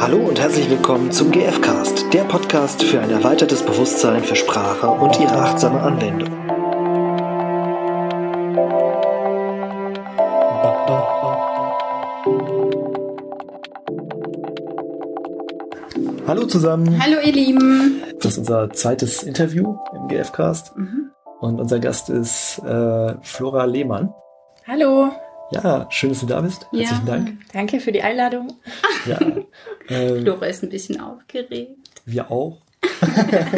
Hallo und herzlich willkommen zum GFcast, der Podcast für ein erweitertes Bewusstsein für Sprache und ihre achtsame Anwendung. Hallo zusammen. Hallo ihr Lieben. Das ist unser zweites Interview im GFcast mhm. und unser Gast ist äh, Flora Lehmann. Hallo. Ja, schön, dass du da bist. Herzlichen ja, Dank. Danke für die Einladung. Ja. Ähm, Flora ist ein bisschen aufgeregt. Wir auch.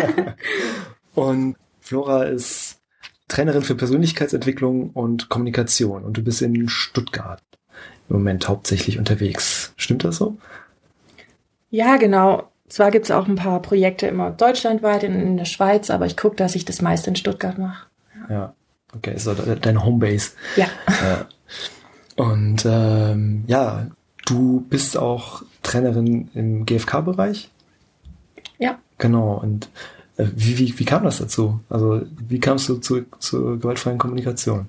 und Flora ist Trainerin für Persönlichkeitsentwicklung und Kommunikation und du bist in Stuttgart im Moment hauptsächlich unterwegs. Stimmt das so? Ja, genau. Zwar gibt es auch ein paar Projekte immer deutschlandweit in, in der Schweiz, aber ich gucke, dass ich das meiste in Stuttgart mache. Ja. ja, okay, ist so deine Homebase. Ja. Äh, und ähm, ja, du bist auch Trainerin im GFK-Bereich. Ja. Genau. Und äh, wie, wie, wie kam das dazu? Also wie kamst du zu, zur gewaltfreien Kommunikation?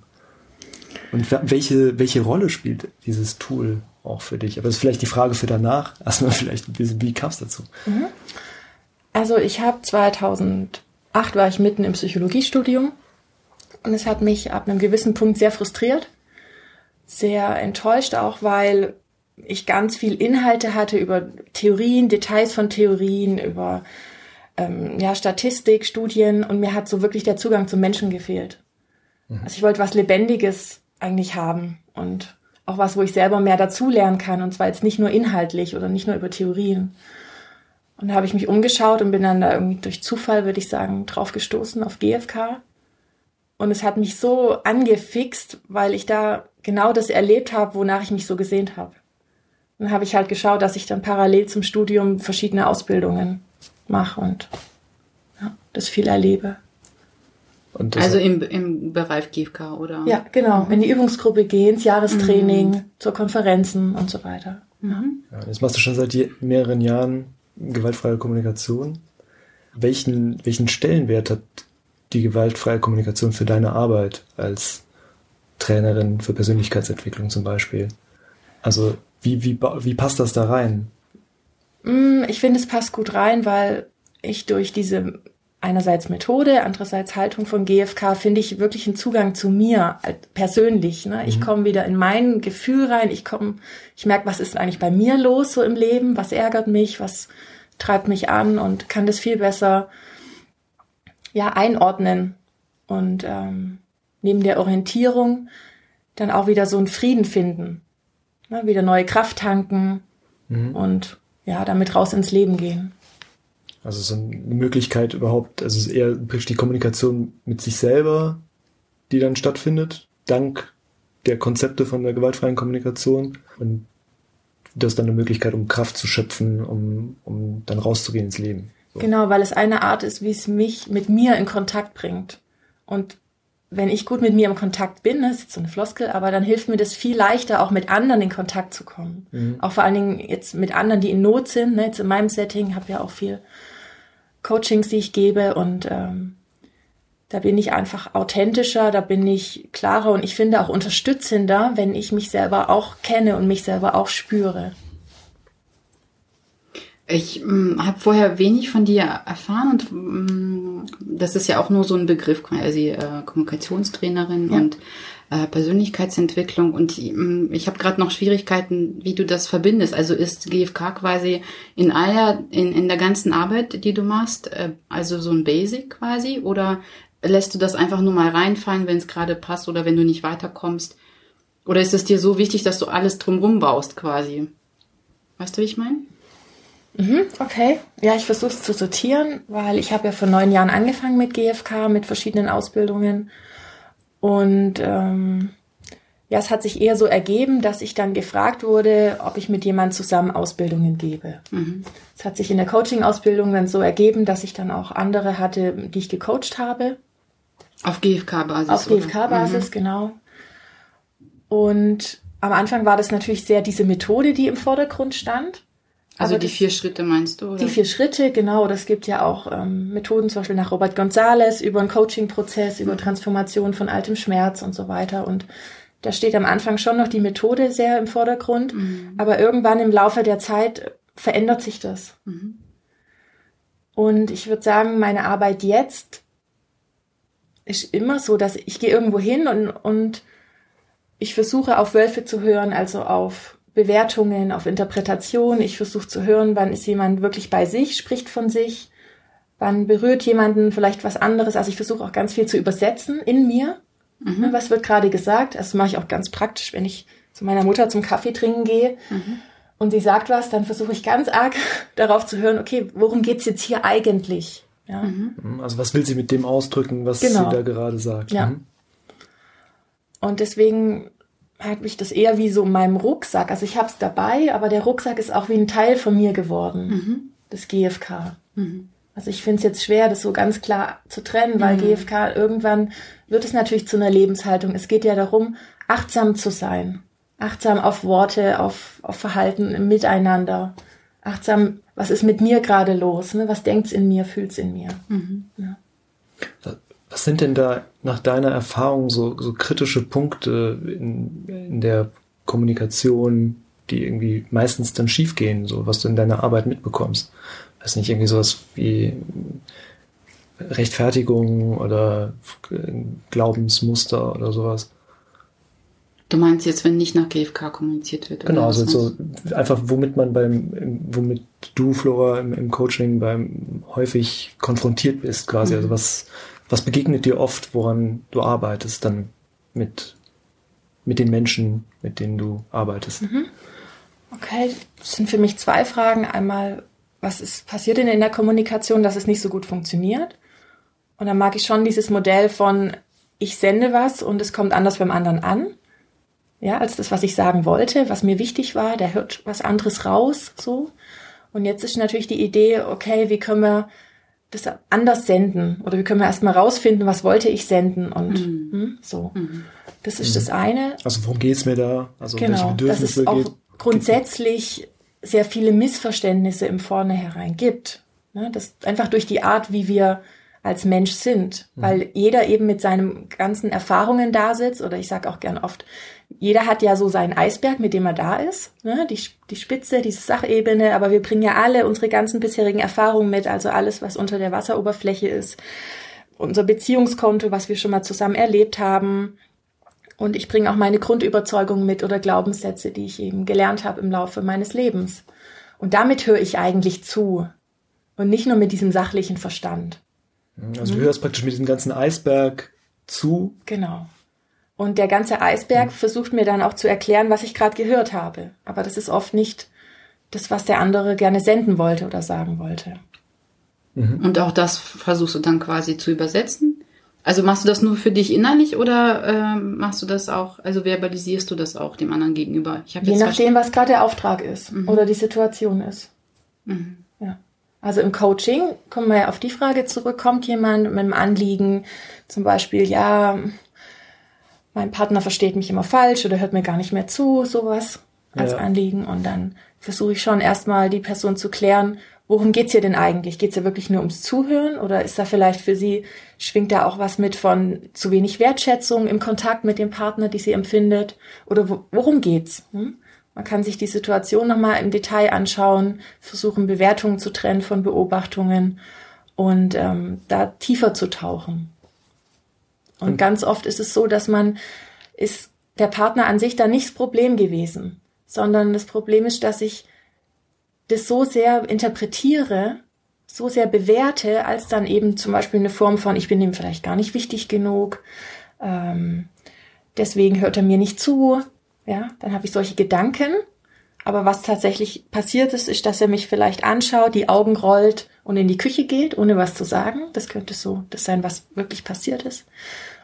Und welche, welche Rolle spielt dieses Tool auch für dich? Aber das ist vielleicht die Frage für danach. Erstmal vielleicht, wie, wie kam es dazu? Mhm. Also ich habe 2008 war ich mitten im Psychologiestudium und es hat mich ab einem gewissen Punkt sehr frustriert sehr enttäuscht, auch weil ich ganz viel Inhalte hatte über Theorien, Details von Theorien, über ähm, ja, Statistik, Studien und mir hat so wirklich der Zugang zum Menschen gefehlt. Mhm. Also ich wollte was Lebendiges eigentlich haben und auch was, wo ich selber mehr dazulernen kann und zwar jetzt nicht nur inhaltlich oder nicht nur über Theorien. Und da habe ich mich umgeschaut und bin dann da irgendwie durch Zufall, würde ich sagen, drauf gestoßen auf GFK. Und es hat mich so angefixt, weil ich da genau das erlebt habe, wonach ich mich so gesehnt habe. Dann habe ich halt geschaut, dass ich dann parallel zum Studium verschiedene Ausbildungen mache und ja, das viel erlebe. also im, im Bereich GFK, oder? Ja, genau. In die Übungsgruppe gehen, ins Jahrestraining, mhm. zur Konferenzen und so weiter. Mhm. Ja, das machst du schon seit mehreren Jahren gewaltfreie Kommunikation. Welchen, welchen Stellenwert hat die gewaltfreie Kommunikation für deine Arbeit als Trainerin für Persönlichkeitsentwicklung zum Beispiel. Also wie, wie, wie passt das da rein? Mm, ich finde, es passt gut rein, weil ich durch diese einerseits Methode, andererseits Haltung von GFK finde ich wirklich einen Zugang zu mir persönlich. Ne? Ich mhm. komme wieder in mein Gefühl rein. Ich komme, ich merke, was ist eigentlich bei mir los so im Leben, was ärgert mich, was treibt mich an und kann das viel besser ja einordnen und ähm, neben der Orientierung dann auch wieder so einen Frieden finden. Ne, wieder neue Kraft tanken mhm. und ja, damit raus ins Leben gehen. Also so eine Möglichkeit überhaupt, also es ist eher die Kommunikation mit sich selber, die dann stattfindet, dank der Konzepte von der gewaltfreien Kommunikation. Und das ist dann eine Möglichkeit, um Kraft zu schöpfen, um, um dann rauszugehen ins Leben. So. Genau, weil es eine Art ist, wie es mich mit mir in Kontakt bringt. Und wenn ich gut mit mir im Kontakt bin, das ist jetzt so eine Floskel, aber dann hilft mir das viel leichter, auch mit anderen in Kontakt zu kommen. Mhm. Auch vor allen Dingen jetzt mit anderen, die in Not sind. Ne? Jetzt in meinem Setting habe ja auch viel Coachings, die ich gebe und ähm, da bin ich einfach authentischer, da bin ich klarer und ich finde auch unterstützender, wenn ich mich selber auch kenne und mich selber auch spüre. Ich ähm, habe vorher wenig von dir erfahren und ähm, das ist ja auch nur so ein Begriff, quasi äh, Kommunikationstrainerin ja. und äh, Persönlichkeitsentwicklung und ähm, ich habe gerade noch Schwierigkeiten, wie du das verbindest. Also ist GFK quasi in aller, in, in der ganzen Arbeit, die du machst, äh, also so ein Basic quasi oder lässt du das einfach nur mal reinfallen, wenn es gerade passt oder wenn du nicht weiterkommst? Oder ist es dir so wichtig, dass du alles drumrum baust quasi? Weißt du, wie ich meine? Mhm, okay. Ja, ich versuche es zu sortieren, weil ich habe ja vor neun Jahren angefangen mit GFK, mit verschiedenen Ausbildungen. Und ähm, ja, es hat sich eher so ergeben, dass ich dann gefragt wurde, ob ich mit jemand zusammen Ausbildungen gebe. Mhm. Es hat sich in der Coaching-Ausbildung dann so ergeben, dass ich dann auch andere hatte, die ich gecoacht habe. Auf GFK-Basis. Auf GFK-Basis, mhm. genau. Und am Anfang war das natürlich sehr diese Methode, die im Vordergrund stand. Also die vier Schritte meinst du? Oder? Die vier Schritte, genau. Das gibt ja auch ähm, Methoden, zum Beispiel nach Robert Gonzales, über einen Coaching-Prozess, über Transformation von altem Schmerz und so weiter. Und da steht am Anfang schon noch die Methode sehr im Vordergrund. Mhm. Aber irgendwann im Laufe der Zeit verändert sich das. Mhm. Und ich würde sagen, meine Arbeit jetzt ist immer so, dass ich gehe irgendwo hin und, und ich versuche auf Wölfe zu hören, also auf Bewertungen, auf Interpretation. Ich versuche zu hören, wann ist jemand wirklich bei sich, spricht von sich, wann berührt jemanden vielleicht was anderes. Also ich versuche auch ganz viel zu übersetzen in mir. Mhm. Was wird gerade gesagt? Das mache ich auch ganz praktisch, wenn ich zu meiner Mutter zum Kaffee trinken gehe. Mhm und sie sagt was, dann versuche ich ganz arg darauf zu hören, okay, worum geht's jetzt hier eigentlich? Ja. Mhm. Also was will sie mit dem ausdrücken, was genau. sie da gerade sagt? Ja. Mhm. Und deswegen hat mich das eher wie so in meinem Rucksack. Also ich habe es dabei, aber der Rucksack ist auch wie ein Teil von mir geworden, mhm. das GFK. Mhm. Also ich finde es jetzt schwer, das so ganz klar zu trennen, weil mhm. GFK irgendwann wird es natürlich zu einer Lebenshaltung. Es geht ja darum, achtsam zu sein achtsam auf Worte, auf, auf Verhalten im Miteinander. Achtsam, was ist mit mir gerade los? Ne? Was denkt's in mir, fühlt's in mir? Mhm. Ja. Was sind denn da nach deiner Erfahrung so, so kritische Punkte in, in der Kommunikation, die irgendwie meistens dann schiefgehen, so was du in deiner Arbeit mitbekommst? Weiß nicht, irgendwie sowas wie Rechtfertigung oder Glaubensmuster oder sowas? Du meinst jetzt, wenn nicht nach GFK kommuniziert wird? Genau, also so einfach, womit man beim, womit du, Flora, im, im Coaching beim häufig konfrontiert bist, quasi. Also mhm. Also was, was begegnet dir oft, woran du arbeitest, dann mit, mit den Menschen, mit denen du arbeitest? Mhm. Okay, das sind für mich zwei Fragen. Einmal, was ist passiert denn in der Kommunikation, dass es nicht so gut funktioniert? Und dann mag ich schon dieses Modell von, ich sende was und es kommt anders beim anderen an ja, als das, was ich sagen wollte, was mir wichtig war. Der hört was anderes raus, so. Und jetzt ist natürlich die Idee, okay, wie können wir das anders senden? Oder wie können wir erstmal rausfinden, was wollte ich senden? Und mhm. hm, so. Mhm. Das ist mhm. das eine. Also worum geht's mir da? Also genau, dass es auch geht? grundsätzlich sehr viele Missverständnisse im Vornherein gibt. Ne? Das einfach durch die Art, wie wir als Mensch sind, mhm. weil jeder eben mit seinen ganzen Erfahrungen da sitzt oder ich sage auch gern oft, jeder hat ja so seinen Eisberg, mit dem er da ist, ne? die, die Spitze, diese Sachebene, aber wir bringen ja alle unsere ganzen bisherigen Erfahrungen mit, also alles, was unter der Wasseroberfläche ist, unser Beziehungskonto, was wir schon mal zusammen erlebt haben. Und ich bringe auch meine Grundüberzeugungen mit oder Glaubenssätze, die ich eben gelernt habe im Laufe meines Lebens. Und damit höre ich eigentlich zu und nicht nur mit diesem sachlichen Verstand. Also du hörst praktisch mit diesem ganzen Eisberg zu. Genau. Und der ganze Eisberg mhm. versucht mir dann auch zu erklären, was ich gerade gehört habe. Aber das ist oft nicht das, was der andere gerne senden wollte oder sagen wollte. Mhm. Und auch das versuchst du dann quasi zu übersetzen? Also machst du das nur für dich innerlich oder äh, machst du das auch, also verbalisierst du das auch dem anderen gegenüber? Ich Je nachdem, was gerade der Auftrag ist mhm. oder die Situation ist. Mhm. Ja. Also im Coaching kommen wir ja auf die Frage zurück, kommt jemand mit einem Anliegen, zum Beispiel, ja, mein Partner versteht mich immer falsch oder hört mir gar nicht mehr zu, sowas als ja. Anliegen. Und dann versuche ich schon erstmal die Person zu klären, worum geht's hier denn eigentlich? Geht's ja wirklich nur ums Zuhören oder ist da vielleicht für sie, schwingt da auch was mit von zu wenig Wertschätzung im Kontakt mit dem Partner, die sie empfindet? Oder wo, worum geht's? Hm? Man kann sich die Situation nochmal im Detail anschauen, versuchen Bewertungen zu trennen von Beobachtungen und ähm, da tiefer zu tauchen. Und ganz oft ist es so, dass man ist der Partner an sich da nicht das Problem gewesen, sondern das Problem ist, dass ich das so sehr interpretiere, so sehr bewerte, als dann eben zum Beispiel eine Form von, ich bin ihm vielleicht gar nicht wichtig genug, ähm, deswegen hört er mir nicht zu, ja, dann habe ich solche Gedanken. Aber was tatsächlich passiert ist, ist, dass er mich vielleicht anschaut, die Augen rollt und in die Küche geht, ohne was zu sagen. Das könnte so das sein, was wirklich passiert ist.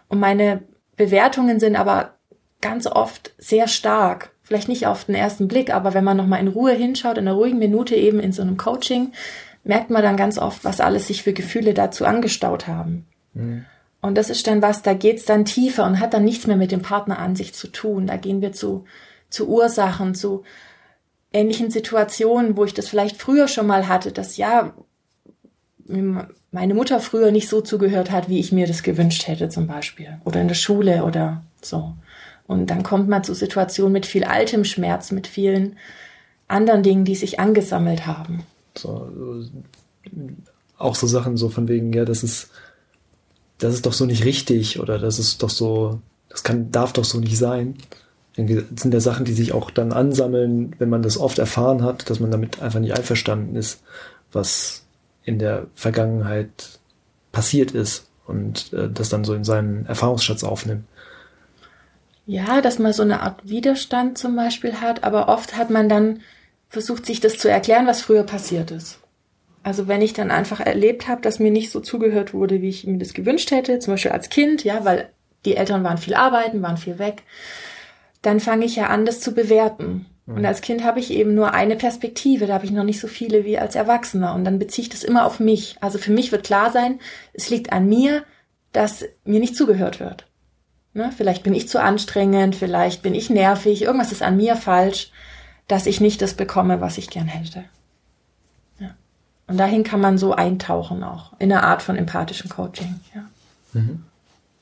Und meine Bewertungen sind aber ganz oft sehr stark. Vielleicht nicht auf den ersten Blick, aber wenn man nochmal in Ruhe hinschaut, in einer ruhigen Minute eben in so einem Coaching, merkt man dann ganz oft, was alles sich für Gefühle dazu angestaut haben. Mhm. Und das ist dann was, da geht's dann tiefer und hat dann nichts mehr mit dem Partner an sich zu tun. Da gehen wir zu, zu Ursachen, zu ähnlichen Situationen, wo ich das vielleicht früher schon mal hatte, dass ja, meine Mutter früher nicht so zugehört hat, wie ich mir das gewünscht hätte zum Beispiel. Oder in der Schule oder so. Und dann kommt man zu Situationen mit viel altem Schmerz, mit vielen anderen Dingen, die sich angesammelt haben. So, auch so Sachen so von wegen, ja, das ist, das ist doch so nicht richtig oder das ist doch so, das kann, darf doch so nicht sein. Irgendwie sind ja Sachen, die sich auch dann ansammeln, wenn man das oft erfahren hat, dass man damit einfach nicht einverstanden ist, was in der Vergangenheit passiert ist und äh, das dann so in seinen Erfahrungsschatz aufnimmt. Ja, dass man so eine Art Widerstand zum Beispiel hat, aber oft hat man dann versucht, sich das zu erklären, was früher passiert ist. Also wenn ich dann einfach erlebt habe, dass mir nicht so zugehört wurde, wie ich mir das gewünscht hätte, zum Beispiel als Kind, ja, weil die Eltern waren viel arbeiten, waren viel weg, dann fange ich ja an, das zu bewerten. Und als Kind habe ich eben nur eine Perspektive, da habe ich noch nicht so viele wie als Erwachsener. Und dann beziehe ich das immer auf mich. Also für mich wird klar sein, es liegt an mir, dass mir nicht zugehört wird. Ne? Vielleicht bin ich zu anstrengend, vielleicht bin ich nervig, irgendwas ist an mir falsch, dass ich nicht das bekomme, was ich gern hätte. Ja. Und dahin kann man so eintauchen auch, in eine Art von empathischem Coaching. Ja. Mhm.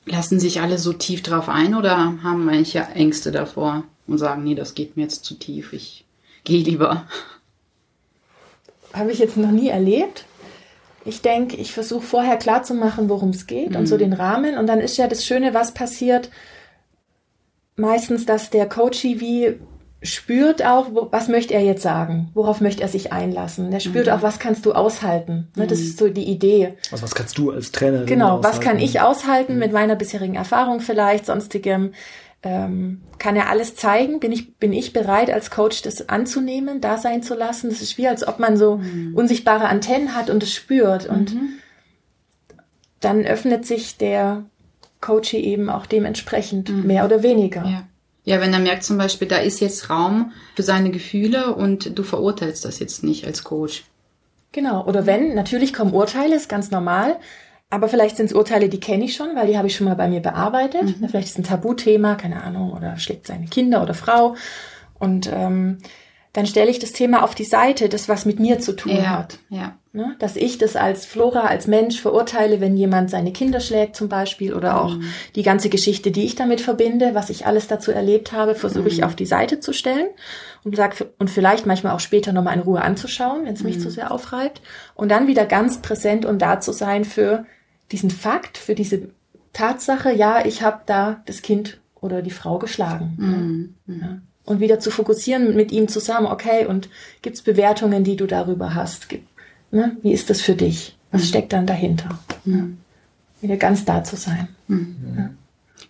Lassen sich alle so tief drauf ein oder haben manche Ängste davor und sagen, nee, das geht mir jetzt zu tief, ich gehe lieber? Habe ich jetzt noch nie erlebt. Ich denke, ich versuche vorher klarzumachen, worum es geht mhm. und so mhm. den Rahmen. Und dann ist ja das Schöne, was passiert, meistens, dass der Coachie wie spürt auch, wo, was möchte er jetzt sagen? Worauf möchte er sich einlassen? Der spürt mhm. auch, was kannst du aushalten? Ne, das mhm. ist so die Idee. Also was kannst du als Trainerin Genau, aushalten? was kann ich aushalten mhm. mit meiner bisherigen Erfahrung vielleicht, sonstigem? Ähm, kann er alles zeigen? Bin ich, bin ich bereit, als Coach das anzunehmen, da sein zu lassen? Das ist wie, als ob man so mhm. unsichtbare Antennen hat und es spürt. Und mhm. dann öffnet sich der Coach eben auch dementsprechend, mhm. mehr oder weniger. Ja. Ja, wenn er merkt zum Beispiel, da ist jetzt Raum für seine Gefühle und du verurteilst das jetzt nicht als Coach. Genau. Oder wenn, natürlich kommen Urteile, ist ganz normal. Aber vielleicht sind es Urteile, die kenne ich schon, weil die habe ich schon mal bei mir bearbeitet. Mhm. Vielleicht ist es ein Tabuthema, keine Ahnung, oder schlägt seine Kinder oder Frau. Und ähm, dann stelle ich das Thema auf die Seite, das was mit mir zu tun ja, hat. Ja. Ne? Dass ich das als Flora, als Mensch verurteile, wenn jemand seine Kinder schlägt zum Beispiel oder auch mhm. die ganze Geschichte, die ich damit verbinde, was ich alles dazu erlebt habe, versuche mhm. ich auf die Seite zu stellen und sag, und vielleicht manchmal auch später nochmal in Ruhe anzuschauen, wenn es mich mhm. zu sehr aufreibt. Und dann wieder ganz präsent und da zu sein für diesen Fakt, für diese Tatsache, ja, ich habe da das Kind oder die Frau geschlagen. Mhm. mhm. Ja und wieder zu fokussieren mit ihm zusammen, okay, und gibt's Bewertungen, die du darüber hast? Gibt, ne? Wie ist das für dich? Was mhm. steckt dann dahinter? Mhm. Wieder ganz da zu sein. Mhm. Ja.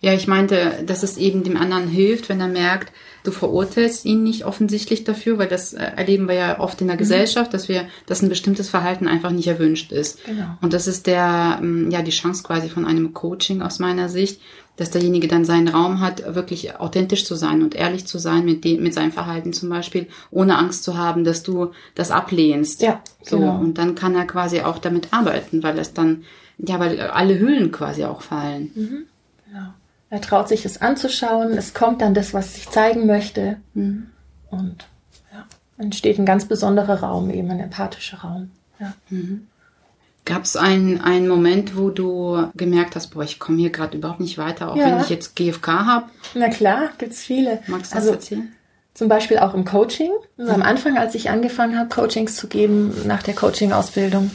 Ja, ich meinte, dass es eben dem anderen hilft, wenn er merkt, du verurteilst ihn nicht offensichtlich dafür, weil das äh, erleben wir ja oft in der mhm. Gesellschaft, dass wir, dass ein bestimmtes Verhalten einfach nicht erwünscht ist. Genau. Und das ist der, ähm, ja, die Chance quasi von einem Coaching aus meiner Sicht, dass derjenige dann seinen Raum hat, wirklich authentisch zu sein und ehrlich zu sein mit dem, mit seinem Verhalten zum Beispiel, ohne Angst zu haben, dass du das ablehnst. Ja, so. Genau. Und dann kann er quasi auch damit arbeiten, weil es dann, ja, weil alle Hüllen quasi auch fallen. Mhm. Er traut sich es anzuschauen, es kommt dann das, was sich zeigen möchte. Mhm. Und ja, entsteht ein ganz besonderer Raum, eben ein empathischer Raum. Ja. Mhm. Gab es einen, einen Moment, wo du gemerkt hast, boah, ich komme hier gerade überhaupt nicht weiter, auch ja. wenn ich jetzt GFK habe? Na klar, gibt's viele. Magst du das also, erzählen? Zum Beispiel auch im Coaching. Also am Anfang, als ich angefangen habe, Coachings zu geben nach der Coaching-Ausbildung,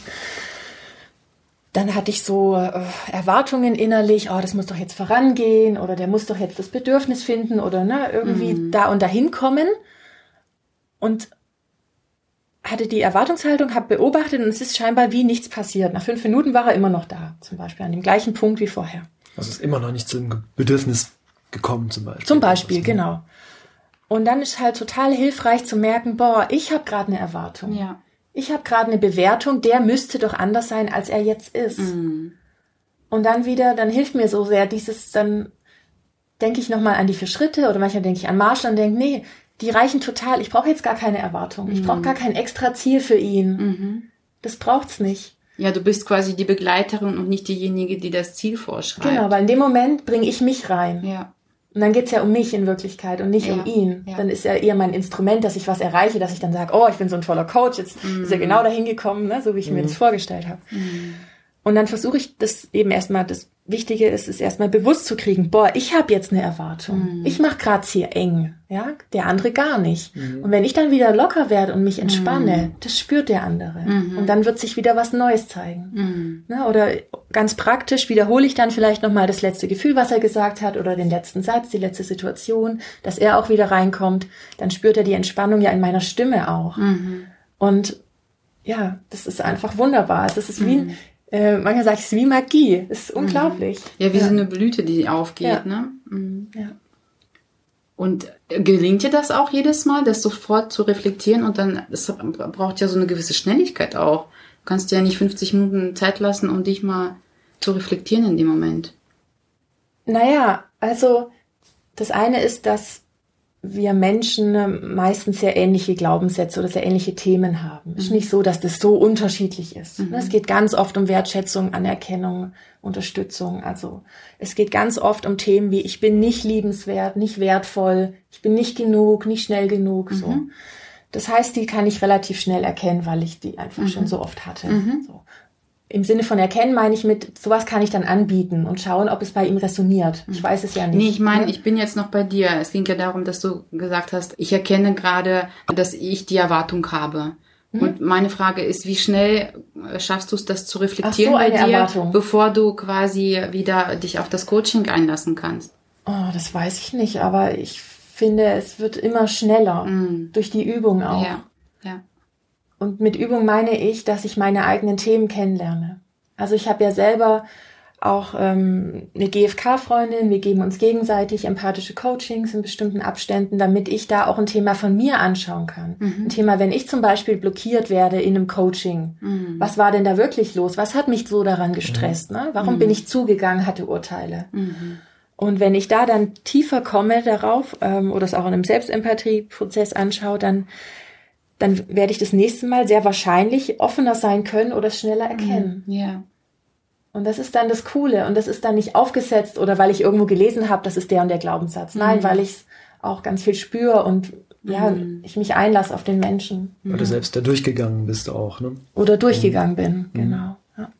dann hatte ich so äh, Erwartungen innerlich, oh, das muss doch jetzt vorangehen oder der muss doch jetzt das Bedürfnis finden oder ne, irgendwie mhm. da und dahin kommen. Und hatte die Erwartungshaltung, habe beobachtet und es ist scheinbar wie nichts passiert. Nach fünf Minuten war er immer noch da, zum Beispiel, an dem gleichen Punkt wie vorher. Also ist immer noch nicht zum Bedürfnis gekommen, zum Beispiel. Zum Beispiel, genau. Und dann ist halt total hilfreich zu merken, boah, ich habe gerade eine Erwartung. Ja. Ich habe gerade eine Bewertung, der müsste doch anders sein, als er jetzt ist. Mhm. Und dann wieder, dann hilft mir so sehr dieses, dann denke ich nochmal an die vier Schritte oder manchmal denke ich an Marshall und denke, nee, die reichen total. Ich brauche jetzt gar keine Erwartung. Ich brauche mhm. gar kein extra Ziel für ihn. Mhm. Das braucht's nicht. Ja, du bist quasi die Begleiterin und nicht diejenige, die das Ziel vorschreibt. Genau, weil in dem Moment bringe ich mich rein. Ja. Und dann geht's ja um mich in Wirklichkeit und nicht ja, um ihn. Ja. Dann ist er eher mein Instrument, dass ich was erreiche, dass ich dann sage, oh, ich bin so ein toller Coach, jetzt mhm. ist er genau dahin gekommen, ne, so wie ich mhm. mir das vorgestellt habe. Mhm. Und dann versuche ich das eben erstmal das Wichtige ist, ist erstmal bewusst zu kriegen, boah, ich habe jetzt eine Erwartung. Mhm. Ich mache gerade hier eng, ja, der andere gar nicht. Mhm. Und wenn ich dann wieder locker werde und mich entspanne, mhm. das spürt der andere. Mhm. Und dann wird sich wieder was Neues zeigen. Mhm. Ne? Oder ganz praktisch wiederhole ich dann vielleicht nochmal das letzte Gefühl, was er gesagt hat, oder den letzten Satz, die letzte Situation, dass er auch wieder reinkommt. Dann spürt er die Entspannung ja in meiner Stimme auch. Mhm. Und ja, das ist einfach wunderbar. Das ist wie, äh, manchmal ich es wie Magie. Das ist unglaublich. Ja, wie ja. so eine Blüte, die aufgeht, ja. ne? Mhm. Ja. Und gelingt dir das auch jedes Mal, das sofort zu reflektieren und dann, es braucht ja so eine gewisse Schnelligkeit auch. Du kannst dir ja nicht 50 Minuten Zeit lassen, um dich mal zu reflektieren in dem Moment. Naja, also das eine ist, dass wir Menschen ähm, meistens sehr ähnliche Glaubenssätze oder sehr ähnliche Themen haben. Mhm. Es ist nicht so, dass das so unterschiedlich ist. Mhm. Es geht ganz oft um Wertschätzung, Anerkennung, Unterstützung. Also es geht ganz oft um Themen wie ich bin nicht liebenswert, nicht wertvoll, ich bin nicht genug, nicht schnell genug. Mhm. So. Das heißt, die kann ich relativ schnell erkennen, weil ich die einfach schon mhm. so oft hatte. Mhm. So im Sinne von erkennen meine ich mit, sowas kann ich dann anbieten und schauen, ob es bei ihm resoniert. Ich weiß es ja nicht. Nee, ich meine, ich bin jetzt noch bei dir. Es ging ja darum, dass du gesagt hast, ich erkenne gerade, dass ich die Erwartung habe. Mhm. Und meine Frage ist, wie schnell schaffst du es, das zu reflektieren so, bei dir, Erwartung. bevor du quasi wieder dich auf das Coaching einlassen kannst? Oh, das weiß ich nicht, aber ich finde, es wird immer schneller mhm. durch die Übung auch. Ja. ja. Und mit Übung meine ich, dass ich meine eigenen Themen kennenlerne. Also ich habe ja selber auch ähm, eine GFK-Freundin, wir geben uns gegenseitig empathische Coachings in bestimmten Abständen, damit ich da auch ein Thema von mir anschauen kann. Mhm. Ein Thema, wenn ich zum Beispiel blockiert werde in einem Coaching, mhm. was war denn da wirklich los? Was hat mich so daran gestresst? Ne? Warum mhm. bin ich zugegangen, hatte Urteile? Mhm. Und wenn ich da dann tiefer komme darauf ähm, oder es auch in einem Selbstempathie-Prozess anschaue, dann dann werde ich das nächste Mal sehr wahrscheinlich offener sein können oder es schneller erkennen. Mhm, ja. Und das ist dann das Coole. Und das ist dann nicht aufgesetzt oder weil ich irgendwo gelesen habe, das ist der und der Glaubenssatz. Nein, mhm. weil ich es auch ganz viel spüre und ja, mhm. ich mich einlasse auf den Menschen. Oder du selbst da durchgegangen bist auch, ne? Oder durchgegangen mhm. bin, genau. Ja.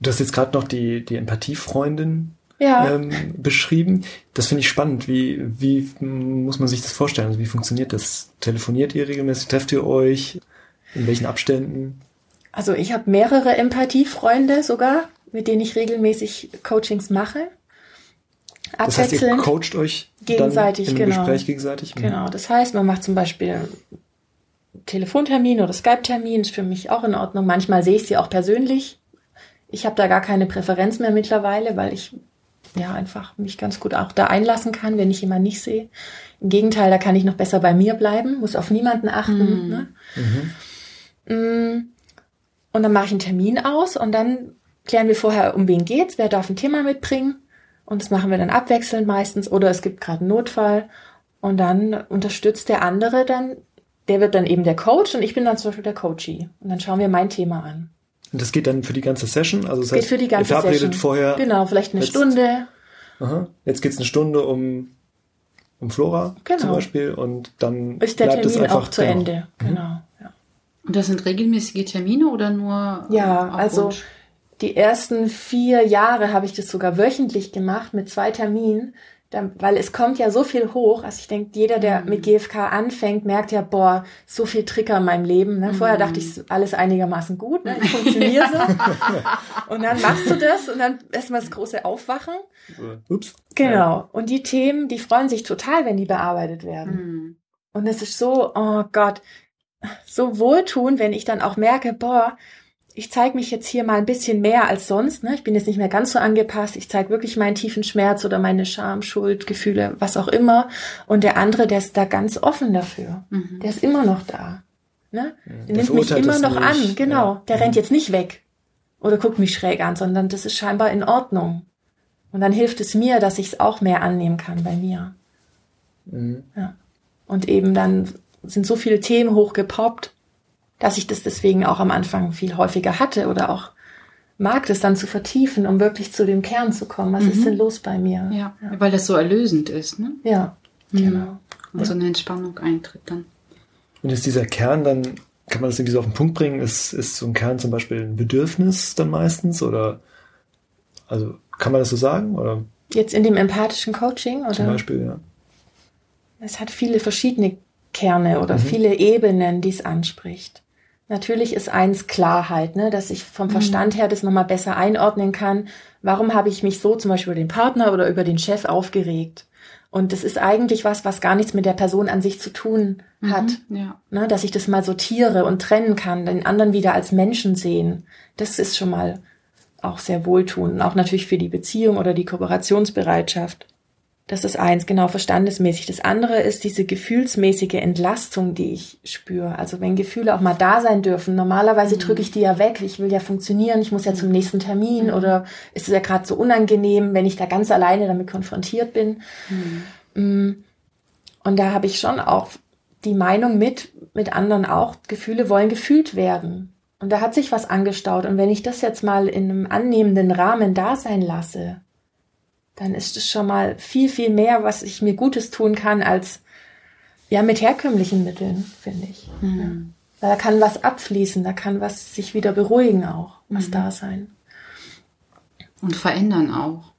Du hast jetzt gerade noch die, die Empathiefreundin ja. ähm, beschrieben. Das finde ich spannend. Wie, wie muss man sich das vorstellen? Also wie funktioniert das? Telefoniert ihr regelmäßig? Trefft ihr euch? In welchen Abständen? Also ich habe mehrere Empathiefreunde sogar, mit denen ich regelmäßig Coachings mache. Das heißt, ihr coacht euch gegenseitig, dann im genau. Gespräch gegenseitig? Mhm. Genau. Das heißt, man macht zum Beispiel Telefontermin oder Skype-Termin, ist für mich auch in Ordnung. Manchmal sehe ich sie auch persönlich. Ich habe da gar keine Präferenz mehr mittlerweile, weil ich ja einfach mich ganz gut auch da einlassen kann, wenn ich jemanden nicht sehe. Im Gegenteil, da kann ich noch besser bei mir bleiben, muss auf niemanden achten. Mhm. Ne? Mhm. Mm. Und dann mache ich einen Termin aus und dann klären wir vorher, um wen geht's, wer darf ein Thema mitbringen. Und das machen wir dann abwechselnd meistens. Oder es gibt gerade einen Notfall. Und dann unterstützt der andere dann, der wird dann eben der Coach und ich bin dann zum Beispiel der Coachie. Und dann schauen wir mein Thema an. Und das geht dann für die ganze Session? Also das geht heißt, für die ganze ihr verabredet Session. vorher. Genau, vielleicht eine jetzt, Stunde. Aha. Jetzt geht's eine Stunde um, um Flora genau. zum Beispiel und dann ist der bleibt Termin es einfach, auch zu genau. Ende. Mhm. Genau. Ja. Und das sind regelmäßige Termine oder nur? Ja, also Wunsch? die ersten vier Jahre habe ich das sogar wöchentlich gemacht mit zwei Terminen dann, weil es kommt ja so viel hoch. Also ich denke, jeder, der mhm. mit GFK anfängt, merkt ja, boah, so viel Trigger in meinem Leben. Ne? Vorher dachte ich, mhm. alles einigermaßen gut, ne? ich funktioniere so. und dann machst du das und dann erstmal das große Aufwachen. Ups. Genau. Und die Themen, die freuen sich total, wenn die bearbeitet werden. Mhm. Und es ist so, oh Gott, so wohltun, wenn ich dann auch merke, boah, ich zeige mich jetzt hier mal ein bisschen mehr als sonst. Ne? Ich bin jetzt nicht mehr ganz so angepasst. Ich zeige wirklich meinen tiefen Schmerz oder meine Scham, Schuld, Gefühle, was auch immer. Und der andere, der ist da ganz offen dafür. Mhm. Der ist immer noch da. Ne? Der nimmt mich immer noch nicht. an. Genau. Ja. Der mhm. rennt jetzt nicht weg oder guckt mich schräg an, sondern das ist scheinbar in Ordnung. Und dann hilft es mir, dass ich es auch mehr annehmen kann bei mir. Mhm. Ja. Und eben dann sind so viele Themen hochgepoppt dass ich das deswegen auch am Anfang viel häufiger hatte oder auch mag, das dann zu vertiefen, um wirklich zu dem Kern zu kommen. Was mhm. ist denn los bei mir? Ja, ja, weil das so erlösend ist, ne? Ja, mhm. genau. Und so eine Entspannung eintritt dann. Und ist dieser Kern dann, kann man das irgendwie so auf den Punkt bringen, ist, ist so ein Kern zum Beispiel ein Bedürfnis dann meistens oder, also Kann man das so sagen? Oder? Jetzt in dem empathischen Coaching? Oder? Zum Beispiel, ja. Es hat viele verschiedene Kerne oder mhm. viele Ebenen, die es anspricht. Natürlich ist eins Klarheit, ne, dass ich vom mhm. Verstand her das nochmal besser einordnen kann. Warum habe ich mich so zum Beispiel über den Partner oder über den Chef aufgeregt? Und das ist eigentlich was, was gar nichts mit der Person an sich zu tun hat. Mhm, ja. ne, dass ich das mal sortiere und trennen kann, den anderen wieder als Menschen sehen. Das ist schon mal auch sehr wohltuend. Auch natürlich für die Beziehung oder die Kooperationsbereitschaft. Das ist eins, genau verstandesmäßig. Das andere ist diese gefühlsmäßige Entlastung, die ich spüre. Also wenn Gefühle auch mal da sein dürfen. Normalerweise mhm. drücke ich die ja weg. Ich will ja funktionieren. Ich muss ja zum mhm. nächsten Termin mhm. oder ist es ja gerade so unangenehm, wenn ich da ganz alleine damit konfrontiert bin. Mhm. Mm. Und da habe ich schon auch die Meinung mit, mit anderen auch, Gefühle wollen gefühlt werden. Und da hat sich was angestaut. Und wenn ich das jetzt mal in einem annehmenden Rahmen da sein lasse, dann ist es schon mal viel, viel mehr, was ich mir Gutes tun kann, als ja mit herkömmlichen Mitteln, finde ich. Mhm. Ja. Weil da kann was abfließen, da kann was sich wieder beruhigen auch, was mhm. da sein. Und verändern auch.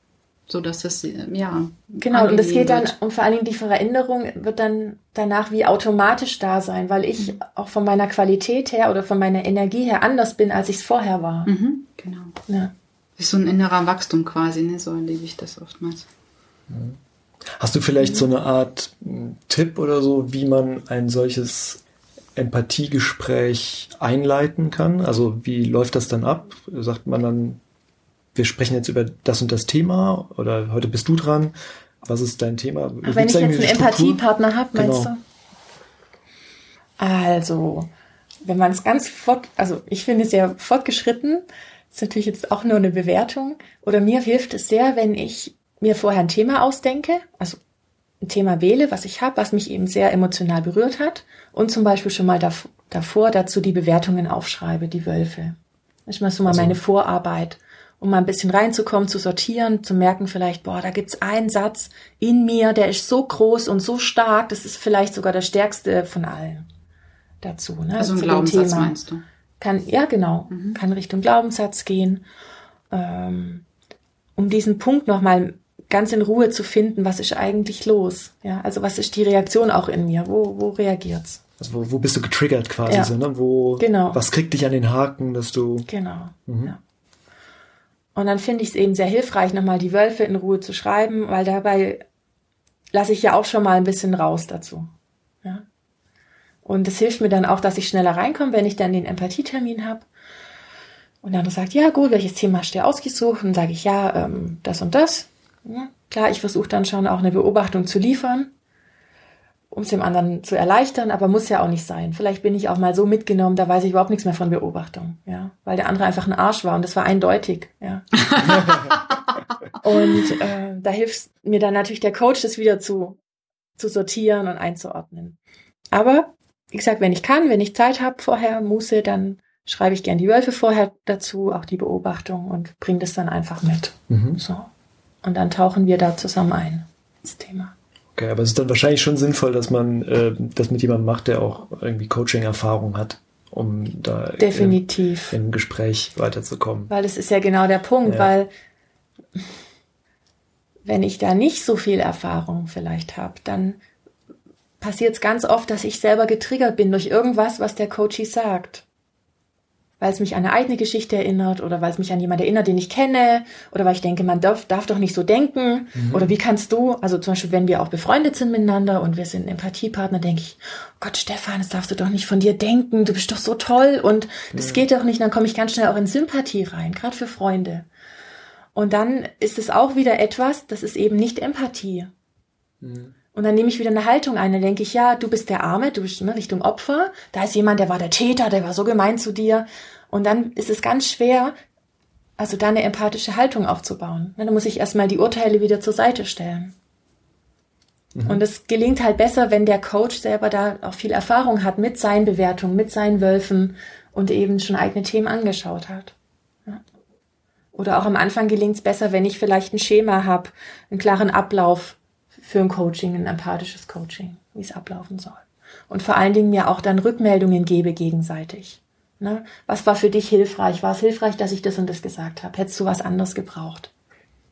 So dass das, ja. Genau, und das geht dann, und vor allen Dingen die Veränderung wird dann danach wie automatisch da sein, weil ich mhm. auch von meiner Qualität her oder von meiner Energie her anders bin, als ich es vorher war. Mhm, genau. Ja. Ist so ein innerer Wachstum quasi, ne? so erlebe ich das oftmals. Hast du vielleicht so eine Art Tipp oder so, wie man ein solches Empathiegespräch einleiten kann? Also wie läuft das dann ab? Sagt man dann, wir sprechen jetzt über das und das Thema oder heute bist du dran? Was ist dein Thema? Ach, wenn ich jetzt einen Empathiepartner habe, meinst genau. du? Also, wenn man es ganz fort, also ich finde es ja fortgeschritten, ist natürlich jetzt auch nur eine Bewertung. Oder mir hilft es sehr, wenn ich mir vorher ein Thema ausdenke, also ein Thema wähle, was ich habe, was mich eben sehr emotional berührt hat und zum Beispiel schon mal davor dazu die Bewertungen aufschreibe, die Wölfe. Ich mache so mal also. meine Vorarbeit, um mal ein bisschen reinzukommen, zu sortieren, zu merken vielleicht, boah, da gibt's einen Satz in mir, der ist so groß und so stark, das ist vielleicht sogar der stärkste von allen dazu. Ne? Also ein Glaubenssatz meinst du? Kann, ja, genau, mhm. kann Richtung Glaubenssatz gehen, ähm, um diesen Punkt nochmal ganz in Ruhe zu finden, was ist eigentlich los? Ja, also was ist die Reaktion auch in mir? Wo, wo reagiert's? Also wo, wo bist du getriggert quasi, ja. so, ne? Wo, genau. was kriegt dich an den Haken, dass du. Genau. Mhm. Ja. Und dann finde ich es eben sehr hilfreich, nochmal die Wölfe in Ruhe zu schreiben, weil dabei lasse ich ja auch schon mal ein bisschen raus dazu. Ja. Und es hilft mir dann auch, dass ich schneller reinkomme, wenn ich dann den Empathietermin habe. Und dann sagt, ja gut, welches Thema hast du ausgesucht? Und sage ich, ja, ähm, das und das. Ja, klar, ich versuche dann schon auch eine Beobachtung zu liefern, um es dem anderen zu erleichtern, aber muss ja auch nicht sein. Vielleicht bin ich auch mal so mitgenommen, da weiß ich überhaupt nichts mehr von Beobachtung, ja, weil der andere einfach ein Arsch war und das war eindeutig, ja. und äh, da hilft mir dann natürlich der Coach, das wieder zu, zu sortieren und einzuordnen. Aber wie gesagt, wenn ich kann, wenn ich Zeit habe vorher, Muße, dann schreibe ich gern die Wölfe vorher dazu, auch die Beobachtung und bringe das dann einfach mit. Mhm. So. Und dann tauchen wir da zusammen ein ins Thema. Okay, aber es ist dann wahrscheinlich schon sinnvoll, dass man äh, das mit jemandem macht, der auch irgendwie Coaching-Erfahrung hat, um da definitiv im, im Gespräch weiterzukommen. Weil das ist ja genau der Punkt, ja. weil wenn ich da nicht so viel Erfahrung vielleicht habe, dann passiert es ganz oft, dass ich selber getriggert bin durch irgendwas, was der Coachie sagt. Weil es mich an eine eigene Geschichte erinnert oder weil es mich an jemanden erinnert, den ich kenne oder weil ich denke, man darf, darf doch nicht so denken mhm. oder wie kannst du, also zum Beispiel, wenn wir auch befreundet sind miteinander und wir sind Empathiepartner, denke ich, oh Gott, Stefan, das darfst du doch nicht von dir denken, du bist doch so toll und das mhm. geht doch nicht, dann komme ich ganz schnell auch in Sympathie rein, gerade für Freunde. Und dann ist es auch wieder etwas, das ist eben nicht Empathie. Mhm. Und dann nehme ich wieder eine Haltung ein. Dann denke ich, ja, du bist der Arme, du bist ne, Richtung Opfer. Da ist jemand, der war der Täter, der war so gemein zu dir. Und dann ist es ganz schwer, also da eine empathische Haltung aufzubauen. Dann muss ich erstmal die Urteile wieder zur Seite stellen. Mhm. Und es gelingt halt besser, wenn der Coach selber da auch viel Erfahrung hat mit seinen Bewertungen, mit seinen Wölfen und eben schon eigene Themen angeschaut hat. Oder auch am Anfang gelingt es besser, wenn ich vielleicht ein Schema habe, einen klaren Ablauf für ein Coaching, ein empathisches Coaching, wie es ablaufen soll. Und vor allen Dingen mir auch dann Rückmeldungen gebe gegenseitig. Ne? Was war für dich hilfreich? War es hilfreich, dass ich das und das gesagt habe? Hättest du was anderes gebraucht?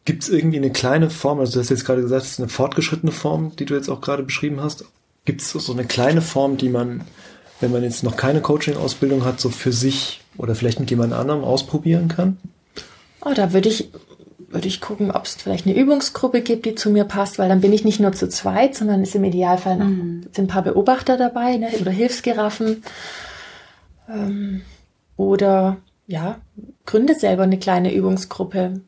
Gibt es irgendwie eine kleine Form, also du hast jetzt gerade gesagt, es ist eine fortgeschrittene Form, die du jetzt auch gerade beschrieben hast. Gibt es so eine kleine Form, die man, wenn man jetzt noch keine Coaching-Ausbildung hat, so für sich oder vielleicht mit jemand anderem ausprobieren kann? Oh, da würde ich, würde ich gucken, ob es vielleicht eine Übungsgruppe gibt, die zu mir passt, weil dann bin ich nicht nur zu zweit, sondern ist im Idealfall noch mhm. sind ein paar Beobachter dabei ne, oder Hilfsgiraffen. Ähm, oder ja, gründe selber eine kleine Übungsgruppe,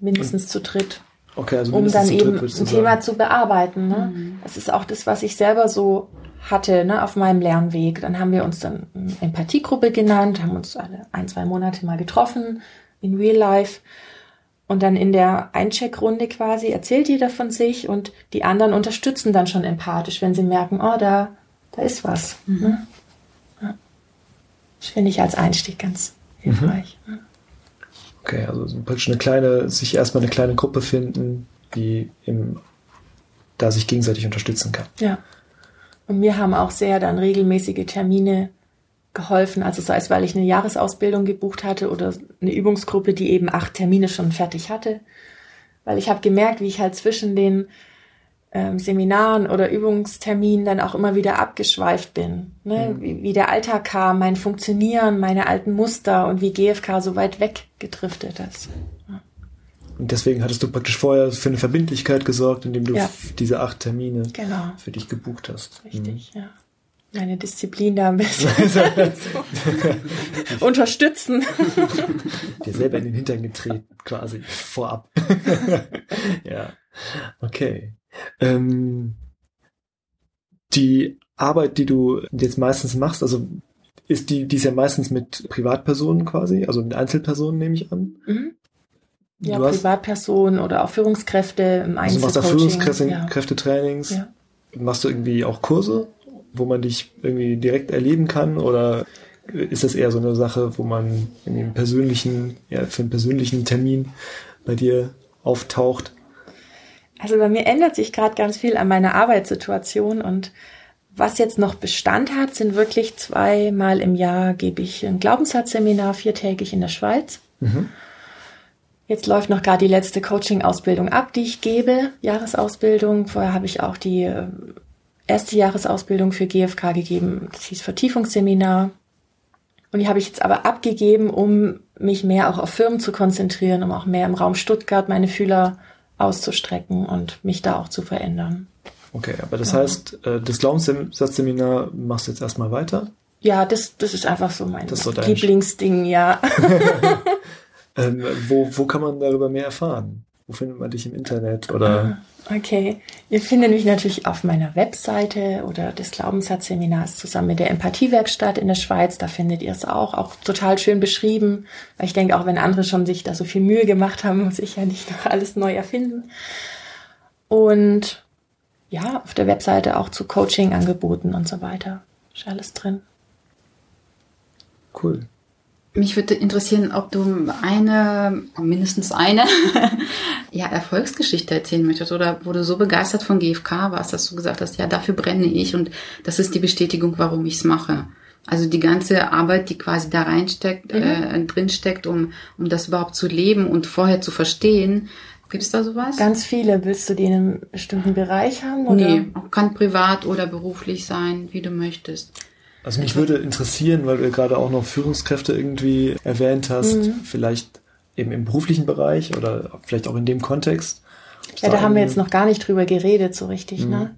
mindestens zu dritt. Okay, also um dann eben ein Thema zu bearbeiten. Ne? Mhm. Das ist auch das, was ich selber so hatte ne, auf meinem Lernweg. Dann haben wir uns dann Empathiegruppe genannt, haben uns alle ein, zwei Monate mal getroffen in Real Life. Und dann in der Eincheckrunde quasi erzählt jeder von sich und die anderen unterstützen dann schon empathisch, wenn sie merken, oh, da, da ist was. Mhm. Ne? Das finde ich als Einstieg ganz hilfreich. Mhm. Okay, also praktisch eine kleine, sich erstmal eine kleine Gruppe finden, die im, da sich gegenseitig unterstützen kann. Ja. Und mir haben auch sehr dann regelmäßige Termine geholfen, also sei es, weil ich eine Jahresausbildung gebucht hatte oder eine Übungsgruppe, die eben acht Termine schon fertig hatte. Weil ich habe gemerkt, wie ich halt zwischen den ähm, Seminaren oder Übungsterminen dann auch immer wieder abgeschweift bin. Ne? Mhm. Wie, wie, der Alltag kam, mein Funktionieren, meine alten Muster und wie GFK so weit weggedriftet ist. Ja. Und deswegen hattest du praktisch vorher für eine Verbindlichkeit gesorgt, indem du ja. diese acht Termine genau. für dich gebucht hast. Richtig, mhm. ja. Meine Disziplin da ein bisschen unterstützen. Dir selber in den Hintern getreten, quasi vorab. ja. Okay. Ähm, die Arbeit, die du jetzt meistens machst, also ist die, die ist ja meistens mit Privatpersonen quasi, also mit Einzelpersonen nehme ich an. Mhm. Ja, Privatpersonen oder auch Führungskräfte im Einzelcoaching. Also du machst da Führungskräftetrainings. Ja. Machst du irgendwie auch Kurse, wo man dich irgendwie direkt erleben kann oder ist das eher so eine Sache, wo man irgendwie einen persönlichen, ja, für einen persönlichen Termin bei dir auftaucht? Also bei mir ändert sich gerade ganz viel an meiner Arbeitssituation und was jetzt noch Bestand hat, sind wirklich zweimal im Jahr gebe ich ein Glaubenssatzseminar viertägig in der Schweiz. Mhm. Jetzt läuft noch gerade die letzte Coaching-Ausbildung ab, die ich gebe, Jahresausbildung. Vorher habe ich auch die äh, erste Jahresausbildung für GFK gegeben. Das hieß Vertiefungsseminar. Und die habe ich jetzt aber abgegeben, um mich mehr auch auf Firmen zu konzentrieren, um auch mehr im Raum Stuttgart meine Fühler auszustrecken und mich da auch zu verändern. Okay, aber das ja. heißt, äh, das Glaubenssatzseminar machst du jetzt erstmal weiter? Ja, das, das ist einfach so mein so Lieblingsding, ja. ähm, wo, wo kann man darüber mehr erfahren? Wo findet man dich im Internet oder? Okay, ihr findet mich natürlich auf meiner Webseite oder des Glaubenssatzseminars zusammen mit der Empathiewerkstatt in der Schweiz. Da findet ihr es auch, auch total schön beschrieben. Weil ich denke, auch wenn andere schon sich da so viel Mühe gemacht haben, muss ich ja nicht noch alles neu erfinden. Und ja, auf der Webseite auch zu Coaching angeboten und so weiter. Ist alles drin. Cool. Mich würde interessieren, ob du eine, mindestens eine, ja, Erfolgsgeschichte erzählen möchtest oder wo du so begeistert von GFK warst, dass du gesagt hast, ja, dafür brenne ich und das ist die Bestätigung, warum ich es mache. Also die ganze Arbeit, die quasi da reinsteckt, mhm. äh, drinsteckt, um, um das überhaupt zu leben und vorher zu verstehen. Gibt es da sowas? Ganz viele. Willst du die in einem bestimmten Bereich haben? Oder? Nee, kann privat oder beruflich sein, wie du möchtest. Also mich würde interessieren, weil du gerade auch noch Führungskräfte irgendwie erwähnt hast, mhm. vielleicht eben im beruflichen Bereich oder vielleicht auch in dem Kontext. Ja, da haben wir jetzt noch gar nicht drüber geredet, so richtig, mhm. ne?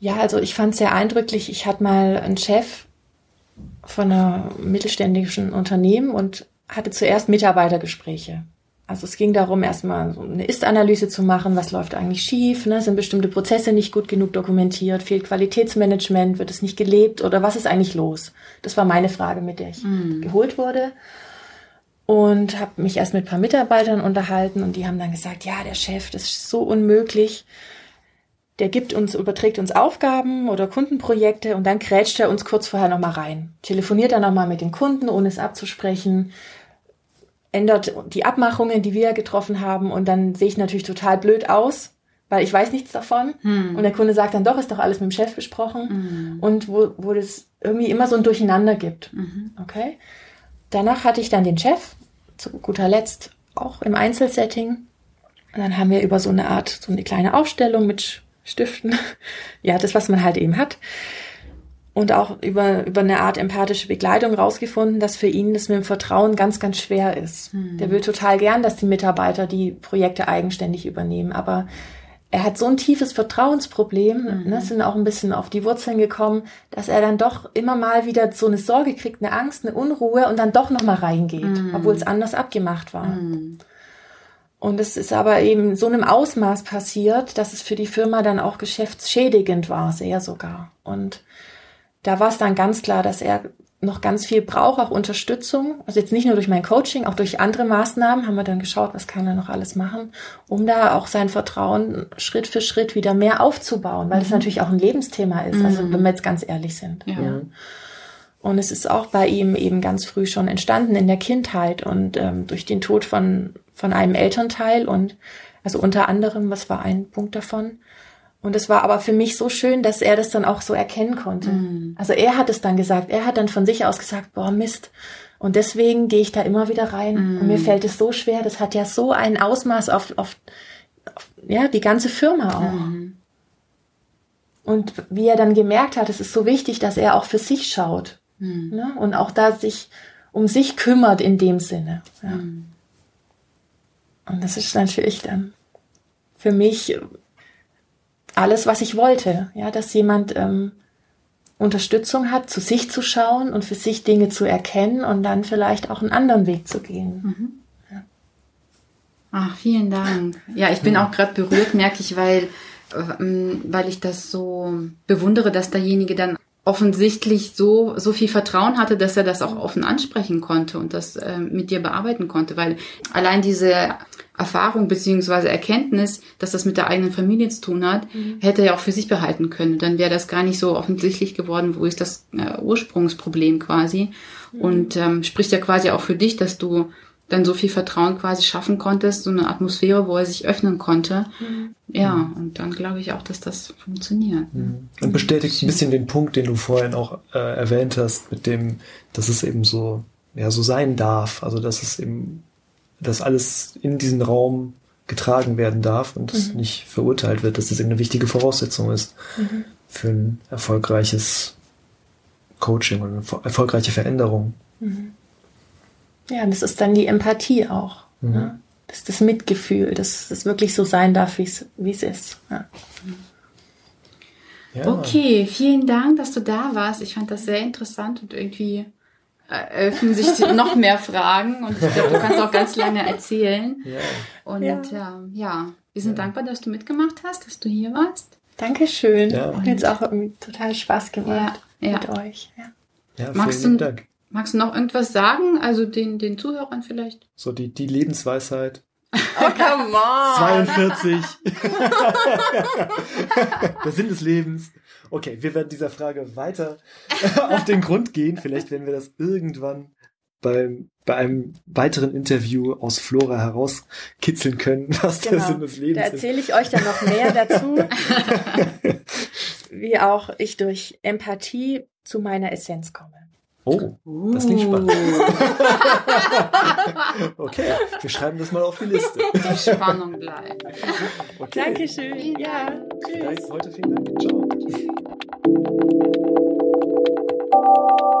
Ja, also ich fand es sehr eindrücklich. Ich hatte mal einen Chef von einer mittelständischen Unternehmen und hatte zuerst Mitarbeitergespräche. Also es ging darum, erstmal so eine Ist-Analyse zu machen, was läuft eigentlich schief, ne? sind bestimmte Prozesse nicht gut genug dokumentiert, fehlt Qualitätsmanagement, wird es nicht gelebt oder was ist eigentlich los? Das war meine Frage, mit der ich mhm. geholt wurde. Und habe mich erst mit ein paar Mitarbeitern unterhalten und die haben dann gesagt, ja, der Chef, das ist so unmöglich. Der gibt uns, überträgt uns Aufgaben oder Kundenprojekte und dann krätscht er uns kurz vorher nochmal rein. Telefoniert er nochmal mit dem Kunden, ohne es abzusprechen ändert die Abmachungen, die wir getroffen haben und dann sehe ich natürlich total blöd aus, weil ich weiß nichts davon. Hm. Und der Kunde sagt dann doch, ist doch alles mit dem Chef besprochen. Hm. Und wo, wo das irgendwie immer so ein Durcheinander gibt. Mhm. Okay. Danach hatte ich dann den Chef, zu guter Letzt auch im Einzelsetting. Und dann haben wir über so eine Art, so eine kleine Aufstellung mit Stiften, ja, das, was man halt eben hat. Und auch über, über eine Art empathische Begleitung rausgefunden, dass für ihn das mit dem Vertrauen ganz, ganz schwer ist. Hm. Der will total gern, dass die Mitarbeiter die Projekte eigenständig übernehmen. Aber er hat so ein tiefes Vertrauensproblem, mhm. ne, sind auch ein bisschen auf die Wurzeln gekommen, dass er dann doch immer mal wieder so eine Sorge kriegt, eine Angst, eine Unruhe und dann doch nochmal reingeht, mhm. obwohl es anders abgemacht war. Mhm. Und es ist aber eben so einem Ausmaß passiert, dass es für die Firma dann auch geschäftsschädigend war, sehr sogar. Und da war es dann ganz klar, dass er noch ganz viel braucht, auch Unterstützung. Also jetzt nicht nur durch mein Coaching, auch durch andere Maßnahmen haben wir dann geschaut, was kann er noch alles machen, um da auch sein Vertrauen Schritt für Schritt wieder mehr aufzubauen, weil es mhm. natürlich auch ein Lebensthema ist, also mhm. wenn wir jetzt ganz ehrlich sind. Ja. ja. Und es ist auch bei ihm eben ganz früh schon entstanden in der Kindheit und ähm, durch den Tod von, von einem Elternteil und also unter anderem, was war ein Punkt davon? Und es war aber für mich so schön, dass er das dann auch so erkennen konnte. Mhm. Also er hat es dann gesagt. Er hat dann von sich aus gesagt, boah, Mist. Und deswegen gehe ich da immer wieder rein. Mhm. Und mir fällt es so schwer. Das hat ja so ein Ausmaß auf, auf, auf ja, die ganze Firma auch. Mhm. Und wie er dann gemerkt hat, es ist so wichtig, dass er auch für sich schaut. Mhm. Ne? Und auch da sich um sich kümmert in dem Sinne. Ja. Mhm. Und das ist natürlich dann für mich alles, was ich wollte. Ja, dass jemand ähm, Unterstützung hat, zu sich zu schauen und für sich Dinge zu erkennen und dann vielleicht auch einen anderen Weg zu gehen. Mhm. Ja. Ach, vielen Dank. Ja, ich bin auch gerade berührt, merke ich, weil, ähm, weil ich das so bewundere, dass derjenige dann offensichtlich so so viel Vertrauen hatte, dass er das auch offen ansprechen konnte und das äh, mit dir bearbeiten konnte, weil allein diese Erfahrung beziehungsweise Erkenntnis, dass das mit der eigenen Familie zu tun hat, mhm. hätte er ja auch für sich behalten können. Dann wäre das gar nicht so offensichtlich geworden, wo ist das äh, Ursprungsproblem quasi. Mhm. Und ähm, spricht ja quasi auch für dich, dass du dann so viel Vertrauen quasi schaffen konntest, so eine Atmosphäre, wo er sich öffnen konnte. Mhm. Ja, und dann glaube ich auch, dass das funktioniert. Mhm. Und bestätigt ein bisschen den Punkt, den du vorhin auch äh, erwähnt hast, mit dem, dass es eben so, ja, so sein darf. Also, dass es eben dass alles in diesen Raum getragen werden darf und es mhm. nicht verurteilt wird, dass das eine wichtige Voraussetzung ist mhm. für ein erfolgreiches Coaching und eine erfolgreiche Veränderung. Ja, das ist dann die Empathie auch. Mhm. Ne? Das ist das Mitgefühl, dass es wirklich so sein darf, wie es ist. Ja. Ja. Okay, vielen Dank, dass du da warst. Ich fand das sehr interessant und irgendwie öffnen sich noch mehr Fragen und ich glaube, du kannst auch ganz lange erzählen. Ja. Und ja, ähm, ja wir sind ja. dankbar, dass du mitgemacht hast, dass du hier warst. Dankeschön. Ja. Hat jetzt auch irgendwie total Spaß gemacht ja. mit euch. Ja. magst, du, Dank. Magst du noch irgendwas sagen? Also den, den Zuhörern vielleicht? So die, die Lebensweisheit. Oh, come on! 42. Der Sinn des Lebens. Okay, wir werden dieser Frage weiter auf den Grund gehen. Vielleicht werden wir das irgendwann beim, bei einem weiteren Interview aus Flora herauskitzeln können, was genau. der Sinn des Lebens ist. Da erzähle ich euch dann noch mehr dazu, wie auch ich durch Empathie zu meiner Essenz komme. Oh, uh. das klingt spannend. Uh. okay, wir schreiben das mal auf die Liste. Die Spannung bleibt. Okay. Dankeschön. Ja, tschüss. Heute vielen Dank. Ciao.